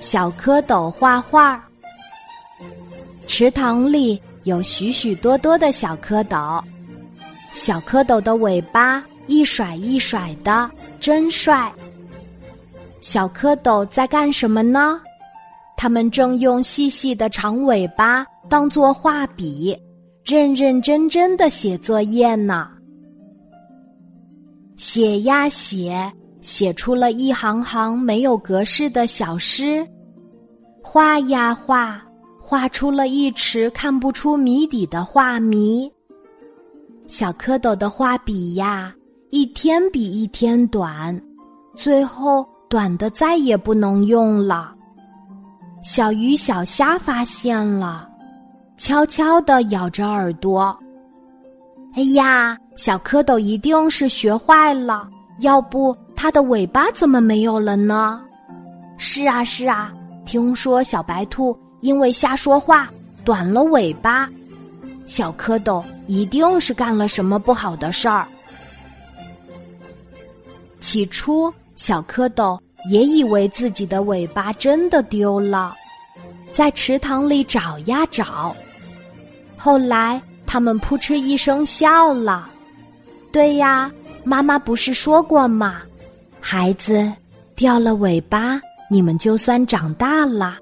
小蝌蚪画画。池塘里有许许多多的小蝌蚪，小蝌蚪的尾巴一甩一甩的，真帅。小蝌蚪在干什么呢？它们正用细细的长尾巴当做画笔，认认真真的写作业呢。写呀写。写出了一行行没有格式的小诗，画呀画，画出了一池看不出谜底的画谜。小蝌蚪的画笔呀，一天比一天短，最后短的再也不能用了。小鱼小虾发现了，悄悄的咬着耳朵。哎呀，小蝌蚪一定是学坏了，要不。它的尾巴怎么没有了呢？是啊，是啊，听说小白兔因为瞎说话短了尾巴，小蝌蚪一定是干了什么不好的事儿。起初，小蝌蚪也以为自己的尾巴真的丢了，在池塘里找呀找。后来，他们扑哧一声笑了。对呀，妈妈不是说过吗？孩子掉了尾巴，你们就算长大了，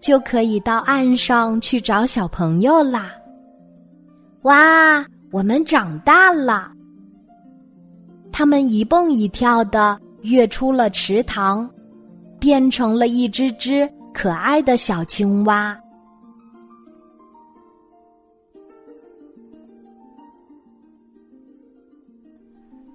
就可以到岸上去找小朋友啦。哇，我们长大了！他们一蹦一跳的跃出了池塘，变成了一只只可爱的小青蛙。